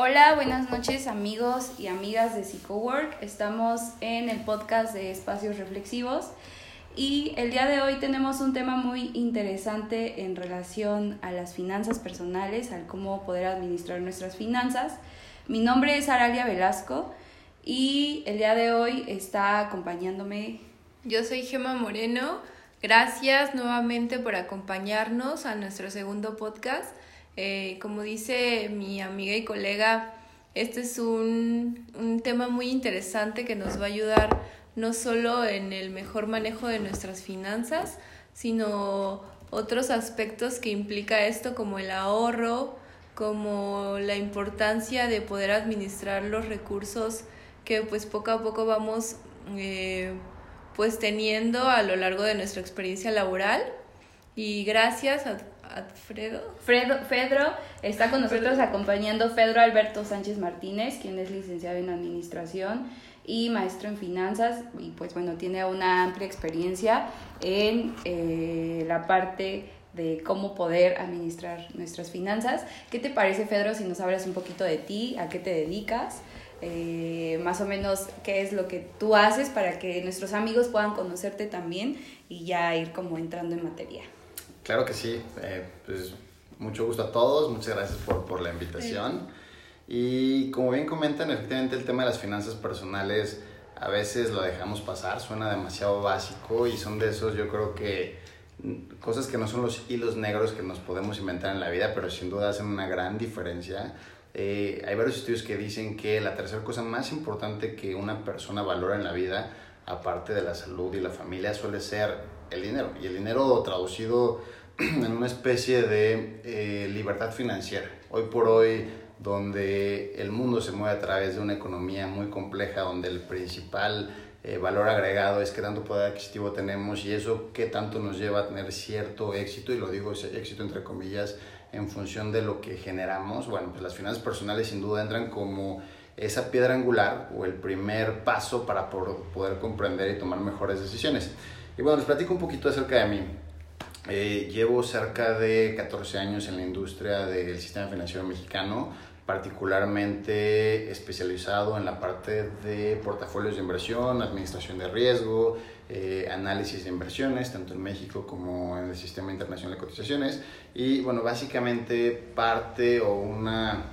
Hola, buenas noches amigos y amigas de PsychoWork. Estamos en el podcast de Espacios Reflexivos y el día de hoy tenemos un tema muy interesante en relación a las finanzas personales, al cómo poder administrar nuestras finanzas. Mi nombre es Aralia Velasco y el día de hoy está acompañándome. Yo soy Gema Moreno. Gracias nuevamente por acompañarnos a nuestro segundo podcast. Eh, como dice mi amiga y colega, este es un, un tema muy interesante que nos va a ayudar no solo en el mejor manejo de nuestras finanzas, sino otros aspectos que implica esto como el ahorro, como la importancia de poder administrar los recursos que pues poco a poco vamos eh, pues teniendo a lo largo de nuestra experiencia laboral. Y gracias a Alfredo. Fredo, Fedro está con nosotros acompañando Fedro Alberto Sánchez Martínez, quien es licenciado en Administración y maestro en Finanzas y pues bueno, tiene una amplia experiencia en eh, la parte de cómo poder administrar nuestras finanzas. ¿Qué te parece, Fedro, si nos hablas un poquito de ti, a qué te dedicas? Eh, más o menos qué es lo que tú haces para que nuestros amigos puedan conocerte también y ya ir como entrando en materia. Claro que sí, eh, pues mucho gusto a todos, muchas gracias por, por la invitación. Y como bien comentan, efectivamente el tema de las finanzas personales a veces lo dejamos pasar, suena demasiado básico y son de esos yo creo que mm, cosas que no son los hilos negros que nos podemos inventar en la vida, pero sin duda hacen una gran diferencia. Eh, hay varios estudios que dicen que la tercera cosa más importante que una persona valora en la vida, aparte de la salud y la familia, suele ser el dinero. Y el dinero traducido en una especie de eh, libertad financiera. Hoy por hoy, donde el mundo se mueve a través de una economía muy compleja, donde el principal eh, valor agregado es qué tanto poder adquisitivo tenemos y eso qué tanto nos lleva a tener cierto éxito, y lo digo éxito entre comillas, en función de lo que generamos. Bueno, pues las finanzas personales sin duda entran como esa piedra angular o el primer paso para poder comprender y tomar mejores decisiones. Y bueno, les platico un poquito acerca de mí. Eh, llevo cerca de 14 años en la industria del sistema financiero mexicano, particularmente especializado en la parte de portafolios de inversión, administración de riesgo, eh, análisis de inversiones, tanto en México como en el sistema internacional de cotizaciones. Y bueno, básicamente parte o una,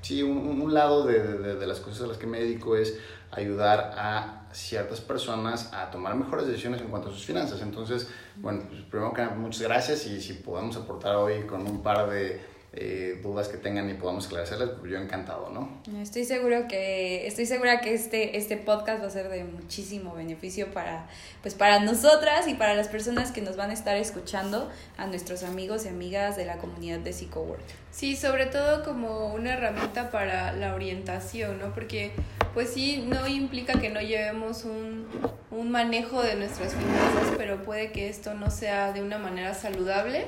sí, un, un lado de, de, de las cosas a las que me dedico es ayudar a ciertas personas a tomar mejores decisiones en cuanto a sus finanzas. Entonces, bueno, pues primero que nada, muchas gracias y si podemos aportar hoy con un par de eh, dudas que tengan y podamos esclarecerlas, pues yo encantado, ¿no? Estoy seguro que estoy segura que este este podcast va a ser de muchísimo beneficio para pues para nosotras y para las personas que nos van a estar escuchando, a nuestros amigos y amigas de la comunidad de PsychoWork. Sí, sobre todo como una herramienta para la orientación, ¿no? Porque pues sí, no implica que no llevemos un, un manejo de nuestras finanzas, pero puede que esto no sea de una manera saludable.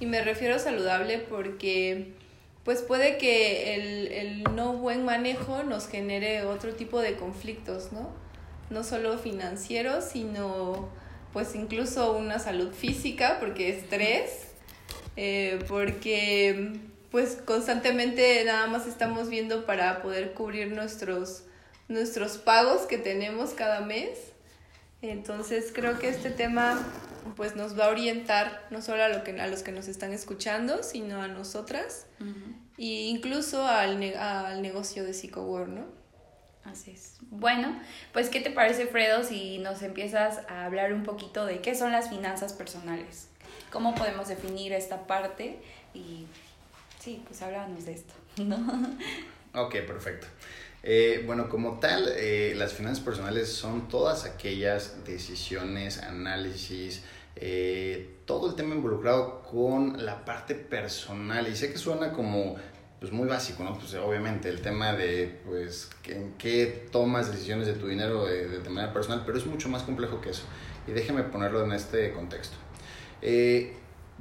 Y me refiero saludable porque pues puede que el, el no buen manejo nos genere otro tipo de conflictos, ¿no? No solo financieros, sino pues incluso una salud física, porque estrés, eh, porque pues constantemente nada más estamos viendo para poder cubrir nuestros nuestros pagos que tenemos cada mes. Entonces creo que este tema pues nos va a orientar no solo a, lo que, a los que nos están escuchando, sino a nosotras uh -huh. e incluso al, ne al negocio de PsychoWorld, ¿no? Así es. Bueno, pues ¿qué te parece, Fredo, si nos empiezas a hablar un poquito de qué son las finanzas personales? ¿Cómo podemos definir esta parte? Y sí, pues háblanos de esto, ¿no? Ok, perfecto. Eh, bueno, como tal, eh, las finanzas personales son todas aquellas decisiones, análisis, eh, todo el tema involucrado con la parte personal. Y sé que suena como pues muy básico, ¿no? Pues obviamente el tema de, pues, en qué tomas decisiones de tu dinero de, de, manera personal, pero es mucho más complejo que eso. Y déjeme ponerlo en este contexto.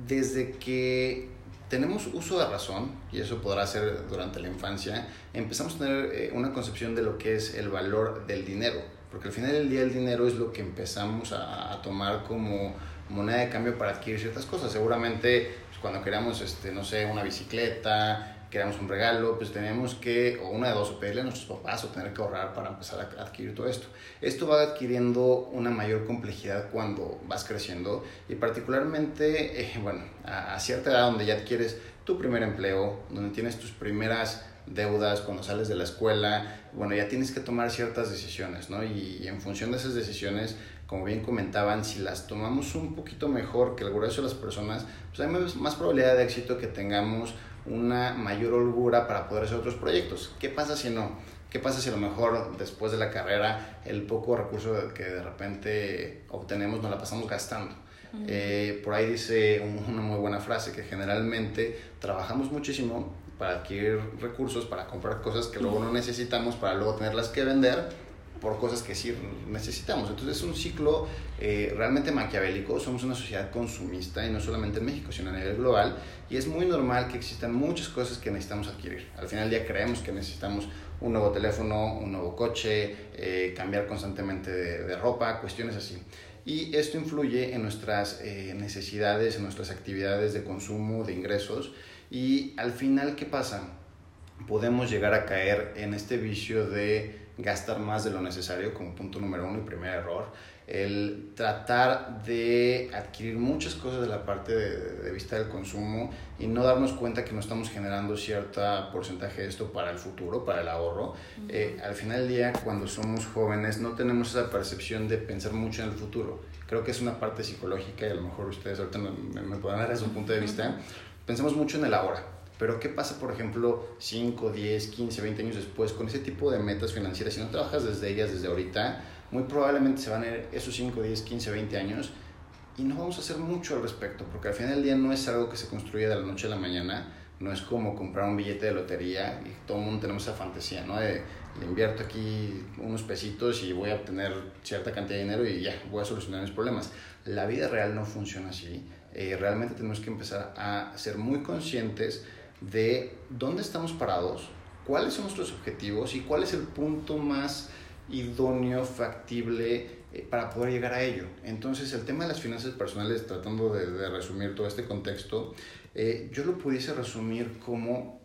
Desde que tenemos uso de razón, y eso podrá ser durante la infancia, empezamos a tener eh, una concepción de lo que es el valor del dinero, porque al final del día el dinero es lo que empezamos a, a tomar como moneda de cambio para adquirir ciertas cosas. Seguramente cuando queríamos, este, no sé, una bicicleta, queremos un regalo, pues tenemos que, o una de dos, o pedirle a nuestros papás o tener que ahorrar para empezar a adquirir todo esto. Esto va adquiriendo una mayor complejidad cuando vas creciendo y particularmente, eh, bueno, a, a cierta edad donde ya adquieres tu primer empleo, donde tienes tus primeras deudas, cuando sales de la escuela, bueno, ya tienes que tomar ciertas decisiones, ¿no? Y, en función de esas decisiones, como bien comentaban, si las tomamos un poquito mejor que el grueso de las personas, pues hay más probabilidad de éxito que tengamos una mayor holgura para poder hacer otros proyectos. ¿Qué pasa si no? ¿Qué pasa si a lo mejor después de la carrera el poco recurso que de repente obtenemos nos la pasamos gastando? Eh, por ahí dice una muy buena frase que generalmente trabajamos muchísimo para adquirir recursos, para comprar cosas que luego no necesitamos, para luego tenerlas que vender por cosas que sí necesitamos. Entonces es un ciclo eh, realmente maquiavélico, somos una sociedad consumista y no solamente en México, sino a nivel global, y es muy normal que existan muchas cosas que necesitamos adquirir. Al final del día creemos que necesitamos un nuevo teléfono, un nuevo coche, eh, cambiar constantemente de, ropa, cuestiones así. Y esto influye en nuestras eh, necesidades, en nuestras actividades de consumo, de ingresos, y al final, ¿qué pasa? Podemos llegar a caer en este vicio de gastar más de lo necesario como punto número uno y primer error. El tratar de adquirir muchas cosas de la parte de, vista del consumo y no darnos cuenta que no estamos generando cierto porcentaje de esto para el futuro, para el ahorro. Eh, al final del día, cuando somos jóvenes, no tenemos esa percepción de pensar mucho en el futuro. Creo que es una parte psicológica y a lo mejor ustedes ahorita me, me puedan dar su punto de vista pensamos mucho en el ahora. Pero ¿qué pasa, por ejemplo, 5, 10, 15, 20 años después con ese tipo de metas financieras? Si no trabajas desde ellas, desde ahorita, muy probablemente se van a ir esos 5, 10, 15, 20 años y no vamos a hacer mucho al respecto, porque al final del día no es algo que se construye de la noche a la mañana, no es como comprar un billete de lotería y todo el mundo tenemos esa fantasía, ¿no? De, le invierto aquí unos pesitos y voy a obtener cierta cantidad de dinero y ya, voy a solucionar mis problemas. La vida real no funciona así eh, realmente tenemos que empezar a ser muy conscientes de dónde estamos parados, cuáles son nuestros objetivos y cuál es el punto más idóneo, factible eh, para poder llegar a ello. Entonces, el tema de las finanzas personales, tratando de, resumir todo este contexto, eh, yo lo pudiese resumir como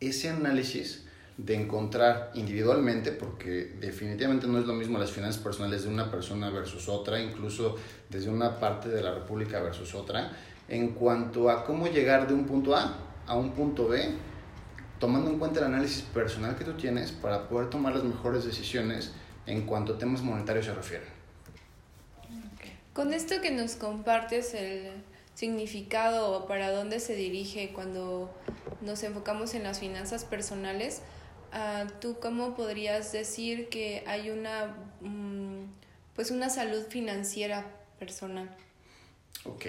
ese análisis de encontrar individualmente, porque definitivamente no es lo mismo las finanzas personales de una persona versus otra, incluso desde una parte de la República versus otra, en cuanto a cómo llegar de un punto A a un punto B, tomando en cuenta el análisis personal que tú tienes para poder tomar las mejores decisiones en cuanto a temas monetarios se refieren. Con esto que nos compartes el significado o para dónde se dirige cuando nos enfocamos en las finanzas personales, Ah, ¿tú cómo podrías decir que hay una, mm, pues una salud financiera personal? Ok.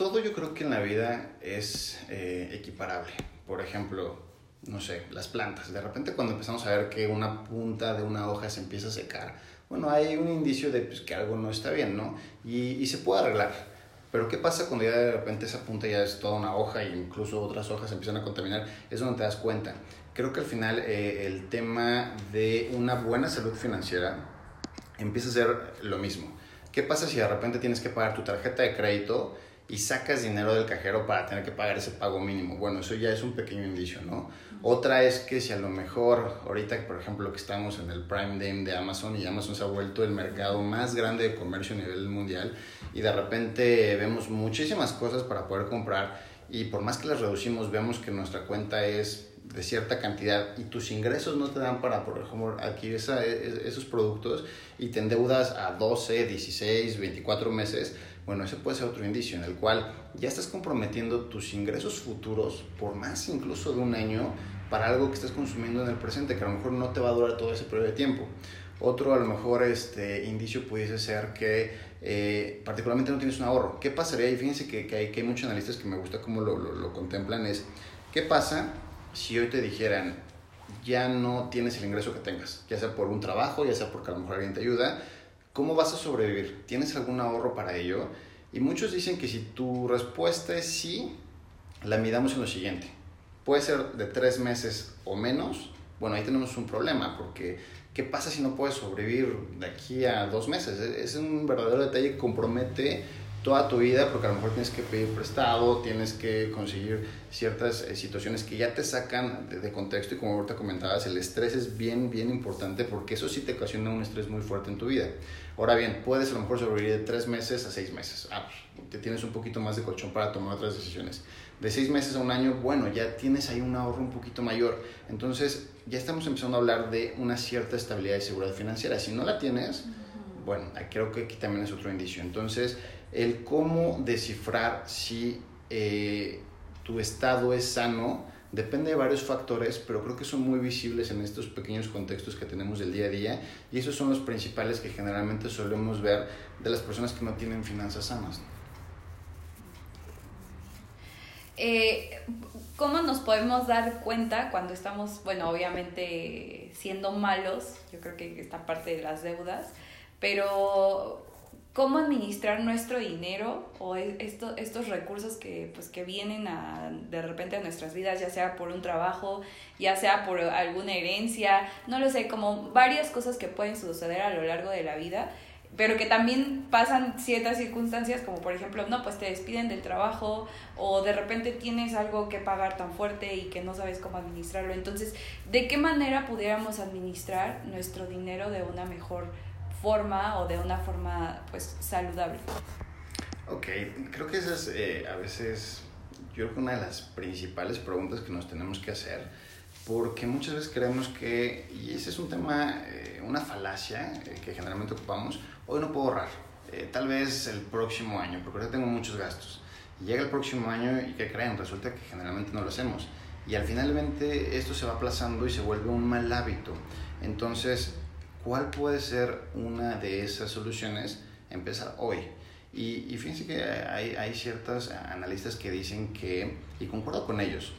Todo yo creo que en la vida es eh, equiparable. Por ejemplo, no sé, las plantas. De repente cuando empezamos a ver que una punta de una hoja se empieza a secar, bueno, hay un indicio de pues, que algo no está bien, ¿no? Y, y se puede arreglar. Pero ¿qué pasa cuando ya de repente esa punta ya es toda una hoja e incluso otras hojas empiezan a contaminar? Es donde te das cuenta. Creo que al final eh, el tema de una buena salud financiera empieza a ser lo mismo. ¿Qué pasa si de repente tienes que pagar tu tarjeta de crédito y sacas dinero del cajero para tener que pagar ese pago mínimo? Bueno, eso ya es un pequeño indicio, ¿no? Otra es que si a lo mejor ahorita, por ejemplo, que estamos en el Prime Day de Amazon y Amazon se ha vuelto el mercado más grande de comercio a nivel mundial, y de repente vemos muchísimas cosas para poder comprar y por más que las reducimos vemos que nuestra cuenta es de cierta cantidad y tus ingresos no te dan para, por ejemplo, adquirir esa, e, e, esos productos y te endeudas a 12, 16, 24 meses, bueno, ese puede ser otro indicio en el cual ya estás comprometiendo tus ingresos futuros por más incluso de un año para algo que estás consumiendo en el presente, que a lo mejor no te va a durar todo ese periodo de tiempo. Otro a lo mejor este indicio pudiese ser que eh, particularmente no tienes un ahorro. ¿Qué pasaría? Y fíjense que, que, hay, que hay muchos analistas que me gusta cómo lo, lo, lo, contemplan, es ¿qué pasa si hoy te dijeran ya no tienes el ingreso que tengas? Ya sea por un trabajo, ya sea porque a lo mejor alguien te ayuda. ¿Cómo vas a sobrevivir? ¿Tienes algún ahorro para ello? Y muchos dicen que si tu respuesta es sí, la midamos en lo siguiente. Puede ser de tres meses o menos. Bueno, ahí tenemos un problema porque ¿Qué pasa si no puedes sobrevivir de aquí a dos meses? Es un verdadero detalle que compromete toda tu vida, porque a lo mejor tienes que pedir prestado, tienes que conseguir ciertas eh, situaciones que ya te sacan de, contexto y como ahorita comentabas, el estrés es bien, bien importante porque eso sí te ocasiona un estrés muy fuerte en tu vida. Ahora bien, puedes a lo mejor sobrevivir de tres meses a seis meses. Ah, pues, te tienes un poquito más de colchón para tomar otras decisiones. De seis meses a un año, bueno, ya tienes ahí un ahorro un poquito mayor. Entonces, ya estamos empezando a hablar de una cierta estabilidad y seguridad financiera. Si no la tienes, bueno, creo que aquí también es otro indicio. Entonces, el cómo descifrar si eh, tu estado es sano depende de varios factores, pero creo que son muy visibles en estos pequeños contextos que tenemos del día a día y esos son los principales que generalmente solemos ver de las personas que no tienen finanzas sanas. Eh, ¿Cómo nos podemos dar cuenta cuando estamos, bueno, obviamente siendo malos? Yo creo que esta parte de las deudas, pero cómo administrar nuestro dinero o e, esto, estos recursos que, pues, que vienen a, de repente a nuestras vidas, ya sea por un trabajo, ya sea por alguna herencia, no lo sé, como varias cosas que pueden suceder a lo largo de la vida, pero que también pasan ciertas circunstancias como por ejemplo, no, pues te despiden del trabajo o de repente tienes algo que pagar tan fuerte y que no sabes cómo administrarlo. Entonces, ¿de qué manera pudiéramos administrar nuestro dinero de una mejor forma o de una forma pues saludable. Ok, creo que esa es eh, a veces, yo creo que una de las principales preguntas que nos tenemos que hacer, porque muchas veces creemos que, y ese es un tema, eh, una falacia eh, que generalmente ocupamos, hoy no puedo ahorrar, tal vez el próximo año, porque ahora tengo muchos gastos. Y llega el próximo año y ¿qué creen? Resulta que generalmente no lo hacemos. Y al finalmente esto se va aplazando y se vuelve un mal hábito. Entonces, ¿Cuál puede ser una de esas soluciones? Empezar hoy. Y, y fíjense que hay, hay ciertos analistas que dicen que, y concuerdo con ellos,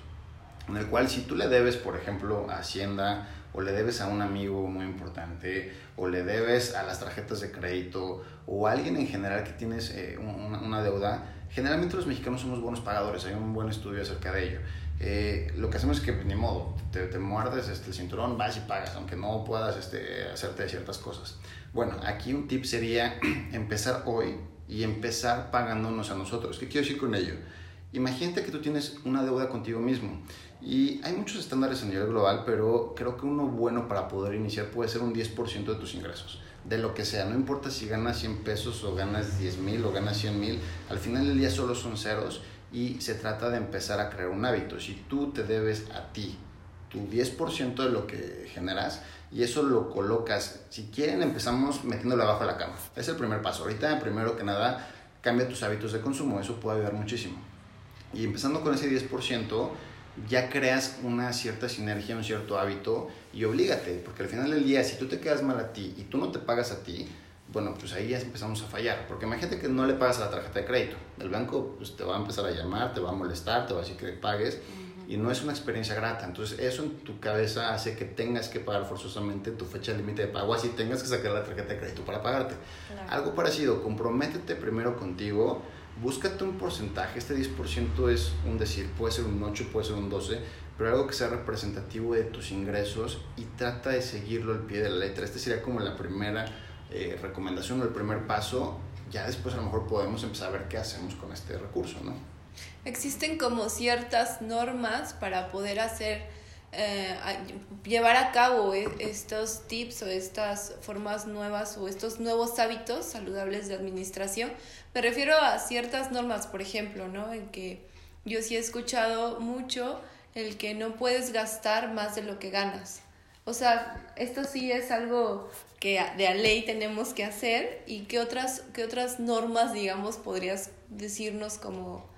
en el cual si tú le debes, por ejemplo, a Hacienda, o le debes a un amigo muy importante, o le debes a las tarjetas de crédito, o a alguien en general que tienes eh, una, una, deuda, generalmente los mexicanos somos buenos pagadores, hay un buen estudio acerca de ello. Eh, lo que hacemos es que, ni modo, te, te muerdes este, el cinturón, vas y pagas, aunque no puedas este, hacerte ciertas cosas. Bueno, aquí un tip sería empezar hoy y empezar pagándonos a nosotros. ¿Qué quiero decir con ello? Imagínate que tú tienes una deuda contigo mismo y hay muchos estándares a nivel global, pero creo que uno bueno para poder iniciar puede ser un 10% de tus ingresos, de lo que sea, no importa si ganas 100 pesos o ganas 10 mil o ganas 100 mil, al final del día solo son ceros y se trata de empezar a crear un hábito. Si tú te debes a ti tu 10% de lo que generas y eso lo colocas, si quieren empezamos metiéndolo abajo de la cama. Es el primer paso. Ahorita, primero que nada, cambia tus hábitos de consumo, eso puede ayudar muchísimo. Y empezando con ese 10%, ya creas una cierta sinergia, un cierto hábito y oblígate, porque al final del día, si tú te quedas mal a ti y tú no te pagas a ti, bueno, pues ahí ya empezamos a fallar. Porque imagínate que no le pagas a la tarjeta de crédito. El banco pues, te va a empezar a llamar, te va a molestar, te va a decir que le pagues. Y no es una experiencia grata. Entonces, eso en tu cabeza hace que tengas que pagar forzosamente tu fecha límite de pago, así tengas que sacar la tarjeta de crédito para pagarte. Algo parecido, comprométete primero contigo, búscate un porcentaje. Este 10% es un decir, puede ser un 8, puede ser un 12, pero algo que sea representativo de tus ingresos y trata de seguirlo al pie de la letra. Este sería como la primera eh, recomendación o el primer paso, ya después a lo mejor podemos empezar a ver qué hacemos con este recurso, ¿no? Existen como ciertas normas para poder hacer, eh, llevar a cabo e, estos tips o estas formas nuevas o estos nuevos hábitos saludables de administración. Me refiero a ciertas normas, por ejemplo, ¿no? En que yo sí he escuchado mucho el que no puedes gastar más de lo que ganas. O sea, esto sí es algo que de a ley tenemos que hacer y qué otras, qué otras normas, digamos, podrías decirnos como,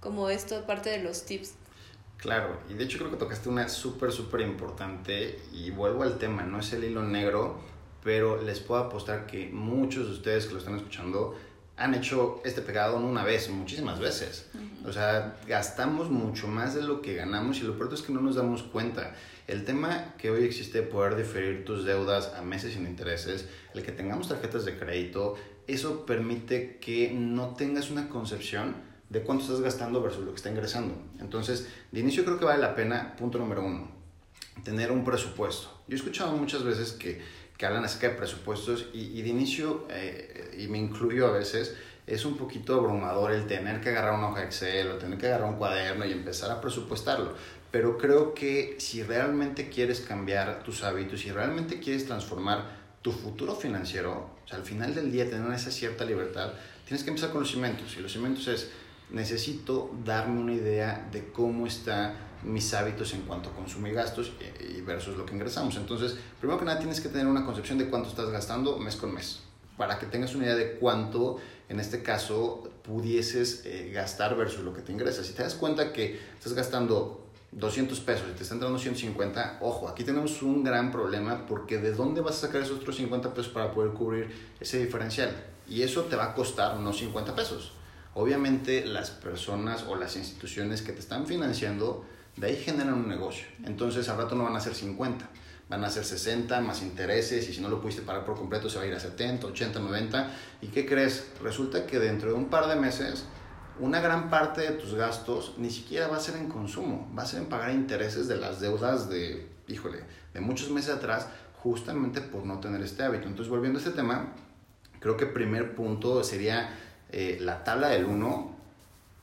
como esto, parte de los tips. Claro, y de hecho creo que tocaste una súper, súper importante y vuelvo al tema, no es el hilo negro, pero les puedo apostar que muchos de ustedes que lo están escuchando han hecho este pecado no una vez, muchísimas veces. O sea, gastamos mucho más de lo que ganamos y lo peor es que no nos damos cuenta. El tema que hoy existe de poder diferir tus deudas a meses sin intereses, el que tengamos tarjetas de crédito, eso permite que no tengas una concepción de cuánto estás gastando versus lo que está ingresando. Entonces, de inicio creo que vale la pena, punto número uno, tener un presupuesto. Yo he escuchado muchas veces que que hablan acerca de presupuestos y, de inicio, eh, y me incluyo a veces, es un poquito abrumador el tener que agarrar una hoja Excel o tener que agarrar un cuaderno y empezar a presupuestarlo. Pero creo que si realmente quieres cambiar tus hábitos, si realmente quieres transformar tu futuro financiero, o sea, al final del día tener esa cierta libertad, tienes que empezar con los cimientos. Y los cimientos es, necesito darme una idea de cómo están mis hábitos en cuanto a consumo y gastos y versus lo que ingresamos. Entonces, primero que nada tienes que tener una concepción de cuánto estás gastando mes con mes, para que tengas una idea de cuánto, en este caso, pudieses eh, gastar versus lo que te ingresas. Si te das cuenta que estás gastando 200 pesos y te están entrando 150, ojo, aquí tenemos un gran problema porque ¿de dónde vas a sacar esos otros 50 pesos para poder cubrir ese diferencial? Y eso te va a costar unos 50 pesos obviamente las personas o las instituciones que te están financiando, de ahí generan un negocio. Entonces al rato no van a ser 50, van a ser 60 más intereses y si no lo pudiste pagar por completo se va a ir a 70, 80, 90. ¿Y qué crees? Resulta que dentro de un par de meses una gran parte de tus gastos ni siquiera va a ser en consumo, va a ser en pagar intereses de las deudas de, híjole, de muchos meses atrás, justamente por no tener este hábito. Entonces, volviendo a este tema, creo que primer punto sería eh, la tabla del 1,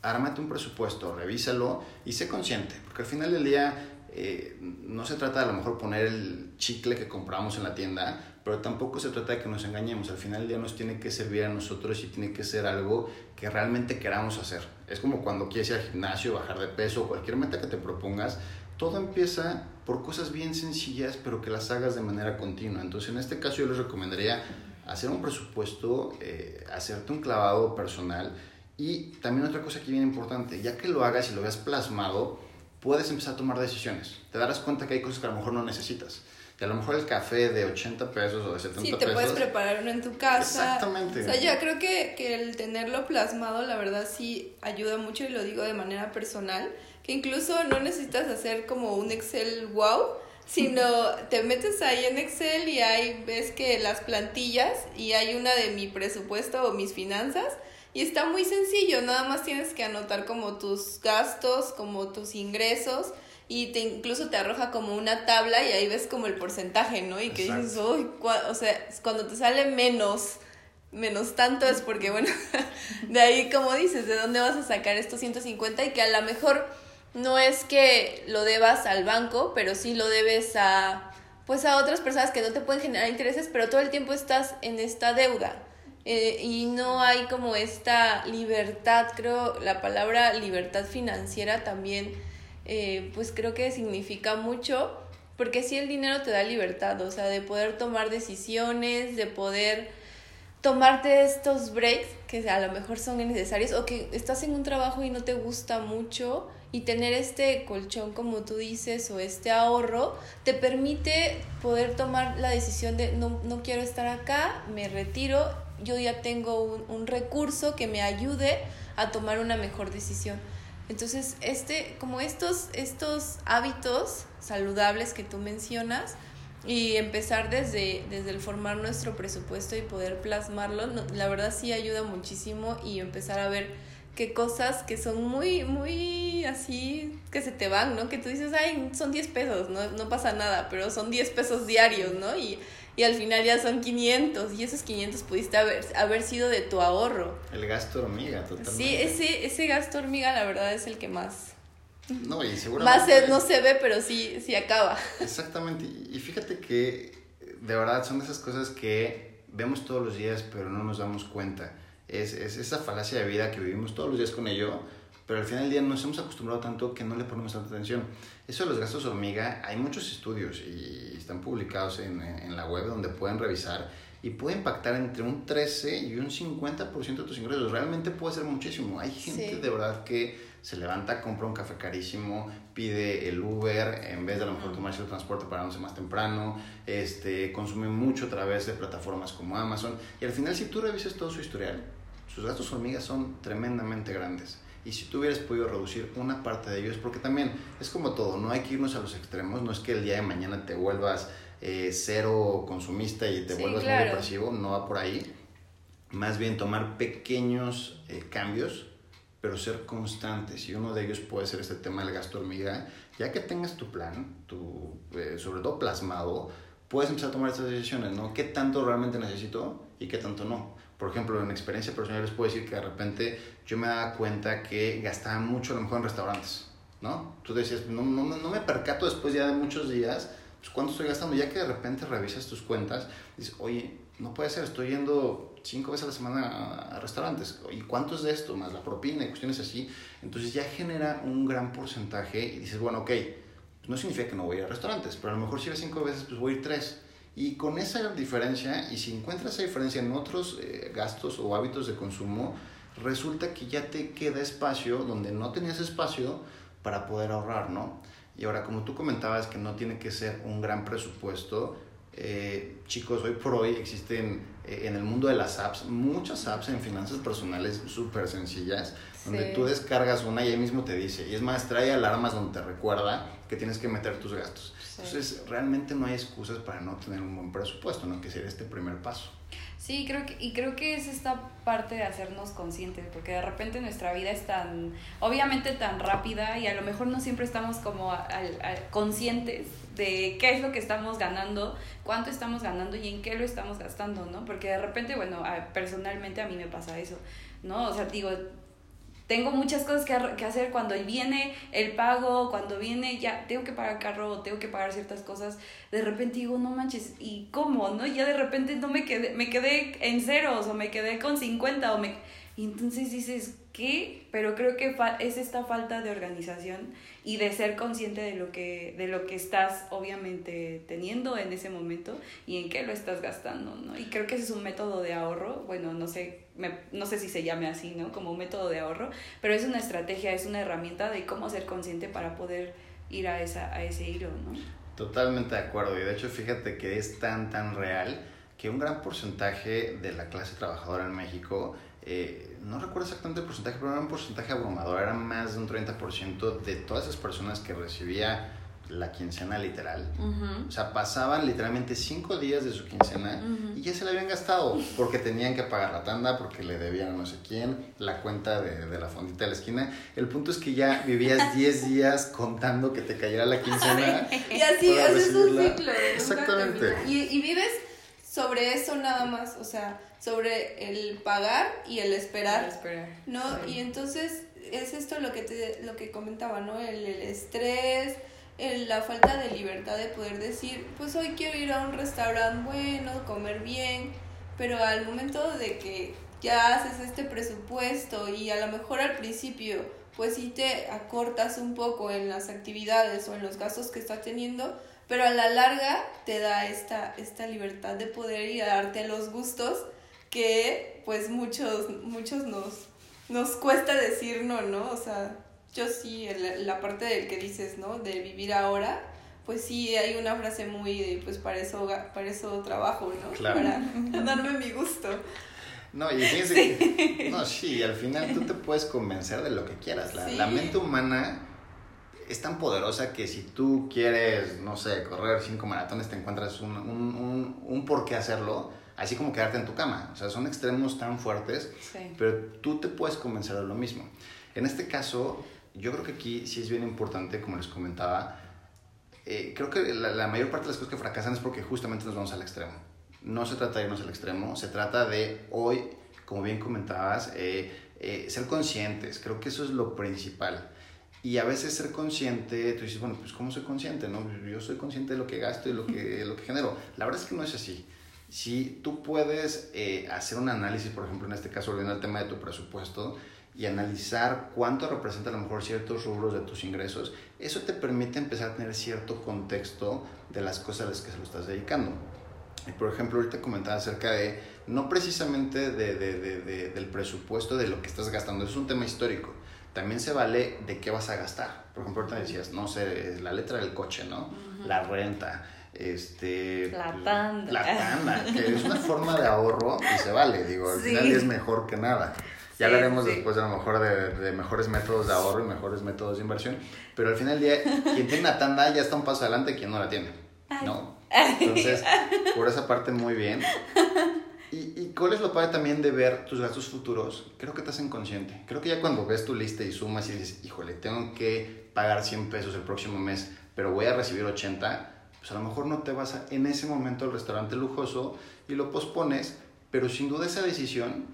ármate un presupuesto, revísalo y sé consciente, porque al final del día eh, no se trata de a lo mejor poner el chicle que compramos en la tienda, pero tampoco se trata de que nos engañemos. Al final del día nos tiene que servir a nosotros y tiene que ser algo que realmente queramos hacer. Es como cuando quieres ir al gimnasio, bajar de peso, cualquier meta que te propongas, todo empieza por cosas bien sencillas, pero que las hagas de manera continua. Entonces, en este caso yo les recomendaría hacer un presupuesto, eh, hacerte un clavado personal y también otra cosa que viene importante, ya que lo hagas y lo veas plasmado, puedes empezar a tomar decisiones. Te darás cuenta que hay cosas que a lo mejor no necesitas. Y a lo mejor el café de 80 pesos o de 70 pesos. Sí, te puedes preparar uno en tu casa. Exactamente. O sea, yo creo que, que el tenerlo plasmado, la verdad, sí ayuda mucho y lo digo de manera personal. Que incluso no necesitas hacer como un Excel wow, sino te metes ahí en Excel y ahí ves que las plantillas y hay una de mi presupuesto o mis finanzas y está muy sencillo, nada más tienes que anotar como tus gastos, como tus ingresos y te incluso te arroja como una tabla y ahí ves como el porcentaje, ¿no? Y que dices, uy, o sea, cuando te sale menos menos tanto es porque bueno, de ahí como dices, ¿de dónde vas a sacar estos 150 y que a lo mejor no es que lo debas al banco, pero sí lo debes a pues a otras personas que no te pueden generar intereses, pero todo el tiempo estás en esta deuda. Eh, y no hay como esta libertad, creo la palabra libertad financiera también, eh, pues creo que significa mucho, porque si el dinero te da libertad, o sea, de poder tomar decisiones, de poder tomarte estos breaks que a lo mejor son necesarios o que estás en un trabajo y no te gusta mucho y tener este colchón como tú dices o este ahorro te permite poder tomar la decisión de no, no quiero estar acá, me retiro, yo ya tengo un, un recurso que me ayude a tomar una mejor decisión. Entonces, este, como estos, estos hábitos saludables que tú mencionas, y empezar desde, desde el formar nuestro presupuesto y poder plasmarlo, la verdad sí ayuda muchísimo y empezar a ver qué cosas que son muy, muy así, que se te van, ¿no? Que tú dices, ay, son 10 pesos, no, no pasa nada, pero son 10 pesos diarios, ¿no? Y, y al final ya son 500 y esos 500 pudiste haber, haber sido de tu ahorro. El gasto hormiga, totalmente. Sí, ese, ese gasto hormiga la verdad es el que más no, y seguramente... Más no se ve, pero sí, sí acaba. Exactamente. Y fíjate que de verdad son esas cosas que vemos todos los días, pero no nos damos cuenta. Es, es esa falacia de vida que vivimos todos los días con ello, pero al final del día nos hemos acostumbrado tanto que no le ponemos tanta atención. Eso de los gastos hormiga, hay muchos estudios y están publicados en, en la web donde pueden revisar y puede impactar entre un 13 y un 50% de tus ingresos. Realmente puede ser muchísimo. Hay gente de verdad que se levanta, compra un café carísimo, pide el Uber en vez de a lo mejor tomarse el transporte para parándose más temprano, este, consume mucho a través de plataformas como Amazon y al final si tú revisas todo su historial, sus gastos hormigas son tremendamente grandes. Y si tú hubieras podido reducir una parte de ellos, porque también es como todo, no hay que irnos a los extremos, no es que el día de mañana te vuelvas eh, cero consumista y te vuelvas muy depresivo, no va por ahí. Más bien tomar pequeños eh, cambios pero ser constantes y uno de ellos puede ser este tema del gasto hormiga, ya que tengas tu plan, tu, eh, sobre todo plasmado, puedes empezar a tomar estas decisiones, ¿no? ¿Qué tanto realmente necesito y qué tanto no? Por ejemplo, en experiencia personal les puedo decir que de repente yo me daba cuenta que gastaba mucho a lo mejor en restaurantes, ¿no? Tú decías, no, no, no me percato después ya de muchos días, pues cuánto estoy gastando, ya que de repente revisas tus cuentas, dices, oye, no puede ser, estoy yendo cinco veces a la semana a, restaurantes, ¿y cuánto es de esto? Más la propina y cuestiones así, entonces ya genera un gran porcentaje y dices, bueno, ok, no significa que no voy a ir a restaurantes, pero a lo mejor si vas cinco veces, pues voy a ir tres. Y con esa diferencia, y si encuentras esa diferencia en otros eh, gastos o hábitos de consumo, resulta que ya te queda espacio donde no tenías espacio para poder ahorrar, ¿no? Y ahora, como tú comentabas que no tiene que ser un gran presupuesto, eh, chicos, hoy por hoy existen eh, en el mundo de las apps muchas apps en finanzas personales súper sencillas, donde tú descargas una y ahí mismo te dice, y es más, trae alarmas donde te recuerda que tienes que meter tus gastos. Entonces, realmente no hay excusas para no tener un buen presupuesto, ¿no? Que sería este primer paso. Sí, creo que, y creo que es esta parte de hacernos conscientes, porque de repente nuestra vida es tan, obviamente tan rápida y a lo mejor no siempre estamos como conscientes de qué es lo que estamos ganando, cuánto estamos ganando y en qué lo estamos gastando, ¿no? Porque de repente, bueno, personalmente a mí me pasa eso, ¿no? O sea, digo, tengo muchas cosas que, que, hacer cuando viene el pago, cuando viene ya tengo que pagar carro, tengo que pagar ciertas cosas, de repente digo, no manches, ¿y cómo? ¿No? Ya de repente no me quedé, me quedé en ceros o me quedé con 50 o me... Y entonces dices, ¿qué? Pero creo que es esta falta de organización y de ser consciente de lo que, de lo que estás obviamente teniendo en ese momento y en qué lo estás gastando, ¿no? Y creo que ese es un método de ahorro, bueno, no sé, no sé si se llame así, ¿no? Como un método de ahorro, pero es una estrategia, es una herramienta de cómo ser consciente para poder ir a, esa, a ese hilo, ¿no? Totalmente de acuerdo, y de hecho fíjate que es tan, tan real que un gran porcentaje de la clase trabajadora en México eh, no recuerdo exactamente el porcentaje, pero era un porcentaje abrumador, era más de un 30% de todas esas personas que recibía la quincena literal. O sea, pasaban literalmente cinco días de su quincena y ya se la habían gastado porque tenían que pagar la tanda, porque le debían a no sé quién, la cuenta de, de la fondita de la esquina. El punto es que ya vivías 10 días contando que te cayera la quincena. y así, haces un ciclo. Exactamente. Y, y vives sobre eso nada más, o sea, sobre el pagar y el esperar, ¿no? Y entonces es esto lo que te, lo que comentaba, ¿no? El, el estrés, el, la falta de libertad de poder decir, pues hoy quiero ir a un restaurante bueno, comer bien, pero al momento de que ya haces este presupuesto y a lo mejor al principio pues sí te acortas un poco en las actividades o en los gastos que estás teniendo, pero a la larga te da esta, esta libertad de poder ir a darte los gustos que pues muchos, muchos nos, nos cuesta decir no, ¿no? O sea, yo sí, la parte del que dices, ¿no? De vivir ahora, pues sí, hay una frase muy de, pues para eso, para eso trabajo, ¿no? Para darme mi gusto. No, y fíjense sí. no, sí, al final tú te puedes convencer de lo que quieras. La, la mente humana es tan poderosa que si tú quieres, no sé, correr cinco maratones, te encuentras un, un, un, un por qué hacerlo así como quedarte en tu cama. O sea, son extremos tan fuertes, pero tú te puedes convencer de lo mismo. En este caso, yo creo que aquí sí es bien importante, como les comentaba, eh, creo que la, mayor parte de las cosas que fracasan es porque justamente nos vamos al extremo. No se trata de irnos al extremo, se trata de hoy, como bien comentabas, eh, eh, ser conscientes. Creo que eso es lo principal. Y a veces ser consciente, tú dices, bueno, pues ¿cómo soy consciente? No? Yo soy consciente de lo que gasto y lo que, lo que genero. La verdad es que no es así. Si tú puedes eh, hacer un análisis, por ejemplo, en este caso, volviendo al tema de tu presupuesto, y analizar cuánto representa a lo mejor ciertos rubros de tus ingresos, eso te permite empezar a tener cierto contexto de las cosas a las que se lo estás dedicando. Y por ejemplo, ahorita comentaba acerca de, no precisamente de, de, de, del presupuesto de lo que estás gastando, eso es un tema histórico. También se vale de qué vas a gastar. Por ejemplo, ahorita decías, no sé, la letra del coche, ¿no? La renta, este la tanda. La tanda, que es una forma de ahorro y se vale, digo, al final es mejor que nada. Ya hablaremos después a lo mejor de, de, mejores métodos de ahorro y mejores métodos de inversión, pero al final del día, quien tiene una tanda ya está un paso adelante quien no la tiene, ¿no? Entonces, por esa parte muy bien. ¿Y, y cuál es lo padre también de ver tus gastos futuros? Creo que te hacen consciente. Creo que ya cuando ves tu lista y sumas y dices, híjole, tengo que pagar 100 pesos el próximo mes, pero voy a recibir 80, pues a lo mejor no te vas a, en ese momento al restaurante lujoso y lo pospones, pero sin duda esa decisión,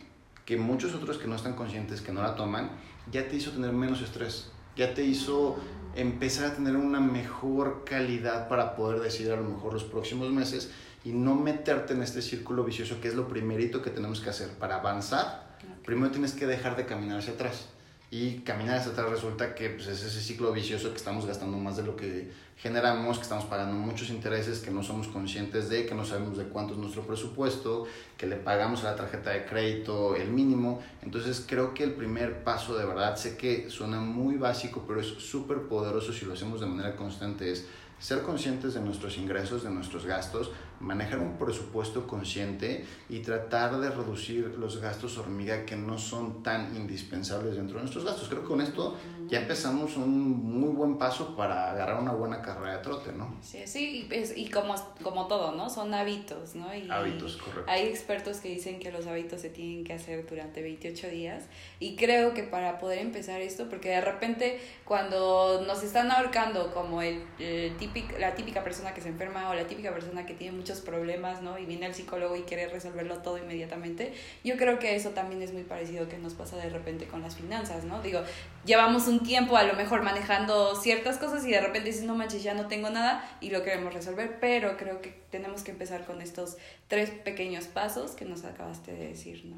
que muchos otros que no están conscientes, que no la toman, ya te hizo tener menos estrés, ya te hizo empezar a tener una mejor calidad para poder decidir a lo mejor los próximos meses y no meterte en este círculo vicioso que es lo primerito que tenemos que hacer para avanzar. Primero tienes que dejar de caminar hacia atrás y caminar hacia atrás resulta que pues, es ese ciclo vicioso que estamos gastando más de lo que generamos, que estamos pagando muchos intereses que no somos conscientes de, que no sabemos de cuánto es nuestro presupuesto, que le pagamos a la tarjeta de crédito el mínimo. Entonces creo que el primer paso de verdad, sé que suena muy básico, pero es súper poderoso si lo hacemos de manera constante, es ser conscientes de nuestros ingresos, de nuestros gastos, manejar un presupuesto consciente y tratar de reducir los gastos hormiga que no son tan indispensables dentro de nuestros gastos. Creo que con esto ya empezamos un muy buen paso para agarrar una buena carrera de trote, ¿no? Sí, sí, y, y como, como todo, ¿no? Son hábitos, ¿no? Y, hábitos, correcto. Hay expertos que dicen que los hábitos se tienen que hacer durante 28 días y creo que para poder empezar esto, porque de repente cuando nos están ahorcando como el, el la típica persona que se enferma o la típica persona que tiene muchos problemas, ¿no? Y viene al psicólogo y quiere resolverlo todo inmediatamente. Yo creo que eso también es muy parecido que nos pasa de repente con las finanzas, ¿no? Digo, llevamos un tiempo a lo mejor manejando ciertas cosas y de repente dices, no manches, ya no tengo nada y lo queremos resolver, pero creo que tenemos que empezar con estos tres pequeños pasos que nos acabaste de decir, ¿no?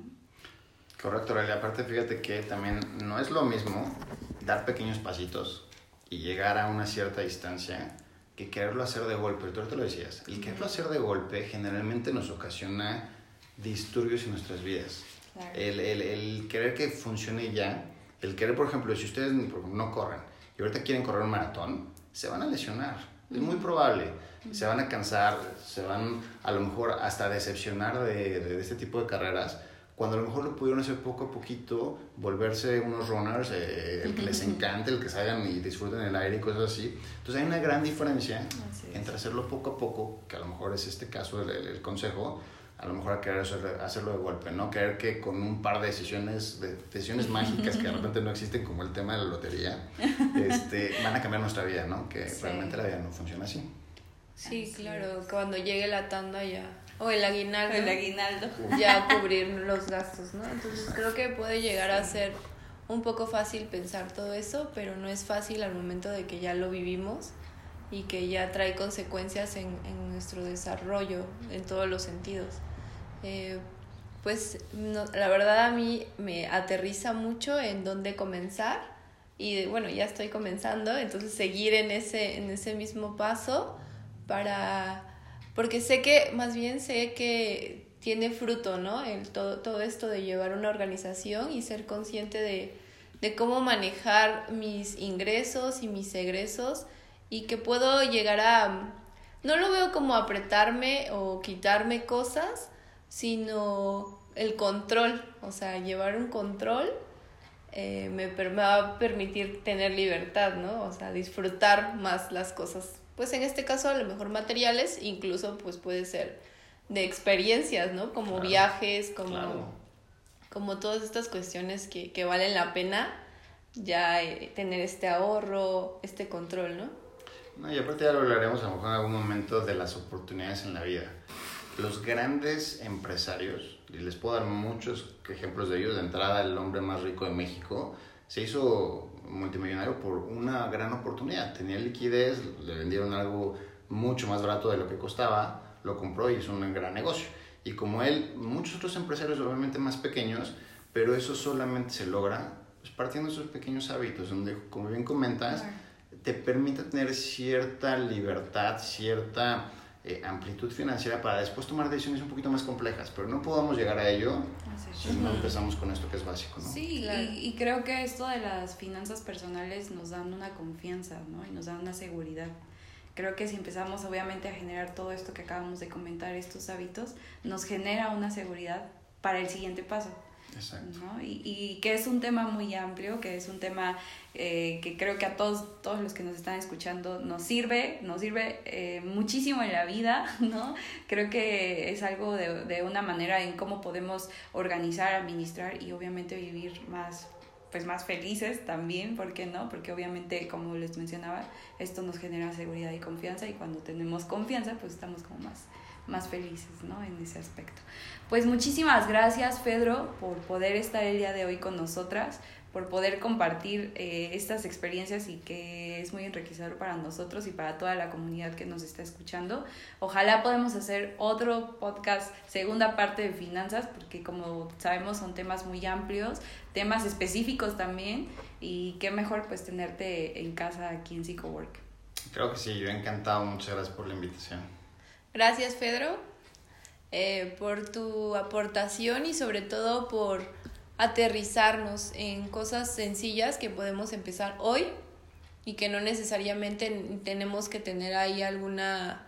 Correcto, Aurelia. Aparte, fíjate que también no es lo mismo dar pequeños pasitos y llegar a una cierta distancia que quererlo hacer de golpe. Tú te lo decías. El quererlo hacer de golpe generalmente nos ocasiona disturbios en nuestras vidas. El, el, el, querer que funcione ya, el querer, por ejemplo, si ustedes no corren y ahorita quieren correr un maratón, se van a lesionar. Es muy probable. Se van a cansar, se van a lo mejor hasta decepcionar de, de este tipo de carreras cuando a lo mejor lo pudieron hacer poco a poquito, volverse unos runners, eh, el que les encante, el que salgan y disfruten el aire y cosas así. Entonces hay una gran diferencia entre hacerlo poco a poco, que a lo mejor es este caso el, el, consejo, a lo mejor a querer hacerlo de golpe, ¿no? Querer que con un par de decisiones, de decisiones mágicas que de repente no existen, como el tema de la lotería, este, van a cambiar nuestra vida, ¿no? Que realmente la vida no funciona así. Sí, claro, cuando llegue la tanda ya o el aguinaldo. el aguinaldo. Ya cubrir los gastos, ¿no? Entonces creo que puede llegar a ser un poco fácil pensar todo eso, pero no es fácil al momento de que ya lo vivimos y que ya trae consecuencias en, en nuestro desarrollo en todos los sentidos. Eh, pues la verdad a mí me aterriza mucho en dónde comenzar y bueno, ya estoy comenzando, entonces seguir en ese, en ese mismo paso para porque sé que, más bien sé que tiene fruto, ¿no? El, todo, todo esto de llevar una organización y ser consciente de, de cómo manejar mis ingresos y mis egresos y que puedo llegar a... No lo veo como apretarme o quitarme cosas, sino el control, o sea, llevar un control eh, me, me, va a permitir tener libertad, ¿no? O sea, disfrutar más las cosas pues en este caso a lo mejor materiales, incluso pues puede ser de experiencias, ¿no? Como viajes, como, como todas estas cuestiones que, que valen la pena ya eh, tener este ahorro, este control, ¿no? No, y aparte ya lo hablaremos a lo mejor en algún momento de las oportunidades en la vida. Los grandes empresarios, y les puedo dar muchos ejemplos de ellos, de entrada el hombre más rico de México, se hizo multimillonario por una gran oportunidad. Tenía liquidez, le vendieron algo mucho más barato de lo que costaba, lo compró y hizo un gran negocio. Y como él, muchos otros empresarios obviamente más pequeños, pero eso solamente se logra pues, partiendo de esos pequeños hábitos, donde, como bien comentas, te permite tener cierta libertad, cierta eh, amplitud financiera para después tomar decisiones un poquito más complejas, pero no podemos llegar a ello si no empezamos con esto que es básico, ¿no? Sí, y, y, creo que esto de las finanzas personales nos dan una confianza, ¿no? Y nos dan una seguridad. Creo que si empezamos obviamente a generar todo esto que acabamos de comentar, estos hábitos, nos genera una seguridad para el siguiente paso. ¿No? Y, y, que es un tema muy amplio, que es un tema eh, que creo que a todos, todos los que nos están escuchando nos sirve, nos sirve eh, muchísimo en la vida, ¿no? Creo que es algo de, de una manera en cómo podemos organizar, administrar y obviamente vivir más pues más felices también, ¿por qué no? Porque obviamente, como les mencionaba, esto nos genera seguridad y confianza y cuando tenemos confianza, pues estamos como más, más felices, ¿no? En ese aspecto. Pues muchísimas gracias, Pedro, por poder estar el día de hoy con nosotras por poder compartir eh, estas experiencias y que es muy enriquecedor para nosotros y para toda la comunidad que nos está escuchando. Ojalá podamos hacer otro podcast, segunda parte de finanzas, porque como sabemos son temas muy amplios, temas específicos también y qué mejor pues tenerte en casa aquí en PsychoWork. Creo que sí, yo encantado, muchas gracias por la invitación. Gracias Pedro eh, por tu aportación y sobre todo por aterrizarnos en cosas sencillas que podemos empezar hoy y que no necesariamente tenemos que tener ahí alguna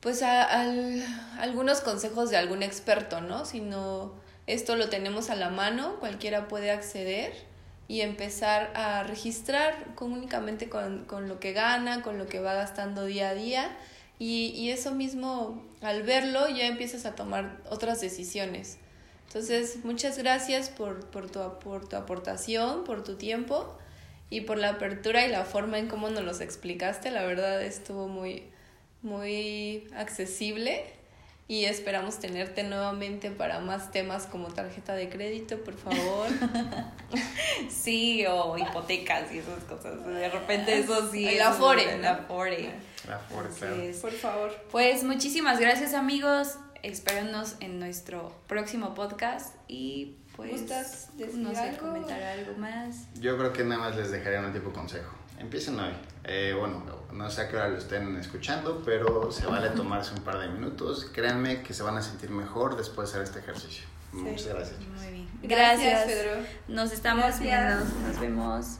pues algunos consejos de algún experto, ¿no? Sino esto lo tenemos a la mano, cualquiera puede acceder y empezar a registrar únicamente con, con lo que gana, con lo que va gastando día a día y, y eso mismo al verlo ya empiezas a tomar otras decisiones entonces, muchas gracias por, por, tu, por tu aportación, por tu tiempo y por la apertura y la forma en cómo nos los explicaste. La verdad estuvo muy, muy accesible y esperamos tenerte nuevamente para más temas como tarjeta de crédito, por favor. sí, o hipotecas y esas cosas. De repente eso sí. El Afore. El Afore. Claro. Por favor. Pues muchísimas gracias amigos espérenos en nuestro próximo podcast y pues ¿Gustas no sé, comentar algo más. Yo creo que nada más les dejaría un tipo consejo. Empiecen hoy. Eh, bueno, no sé a qué hora lo estén escuchando, pero se vale tomarse un par de minutos. Créanme que se van a sentir mejor después de hacer este ejercicio. Muchas gracias. Muy bien. Gracias, Pedro. Nos estamos viendo. Nos vemos.